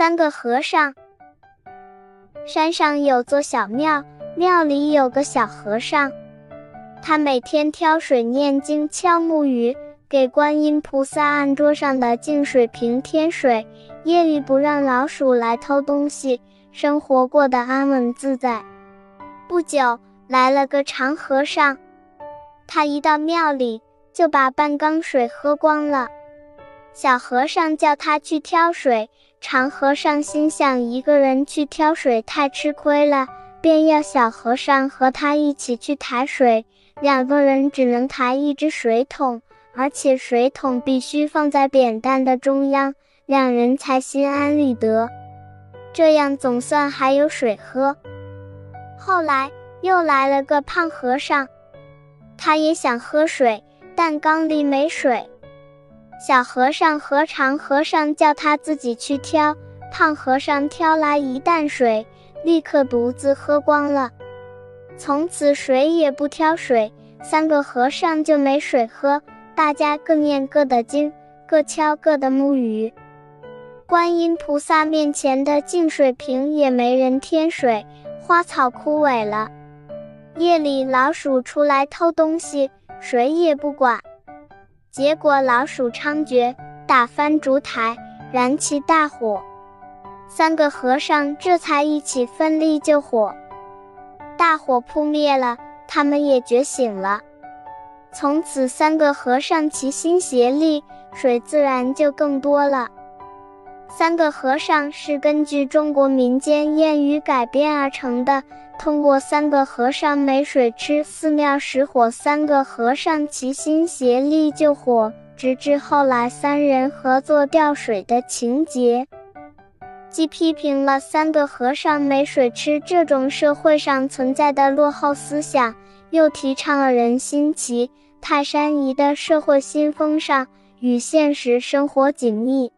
三个和尚。山上有座小庙，庙里有个小和尚，他每天挑水念经、敲木鱼，给观音菩萨案桌上的净水瓶添水，夜里不让老鼠来偷东西，生活过得安稳自在。不久，来了个长和尚，他一到庙里，就把半缸水喝光了。小和尚叫他去挑水。长和尚心想，一个人去挑水太吃亏了，便要小和尚和他一起去抬水。两个人只能抬一只水桶，而且水桶必须放在扁担的中央，两人才心安理得。这样总算还有水喝。后来又来了个胖和尚，他也想喝水，但缸里没水。小和尚和长和尚叫他自己去挑，胖和尚挑来一担水，立刻独自喝光了。从此谁也不挑水，三个和尚就没水喝，大家各念各的经，各敲各的木鱼。观音菩萨面前的净水瓶也没人添水，花草枯萎了。夜里老鼠出来偷东西，谁也不管。结果老鼠猖獗，打翻烛台，燃起大火。三个和尚这才一起奋力救火，大火扑灭了，他们也觉醒了。从此，三个和尚齐心协力，水自然就更多了。三个和尚是根据中国民间谚语改编而成的。通过三个和尚没水吃，寺庙失火，三个和尚齐心协力救火，直至后来三人合作吊水的情节，既批评了三个和尚没水吃这种社会上存在的落后思想，又提倡了人心齐、泰山移的社会新风尚，与现实生活紧密。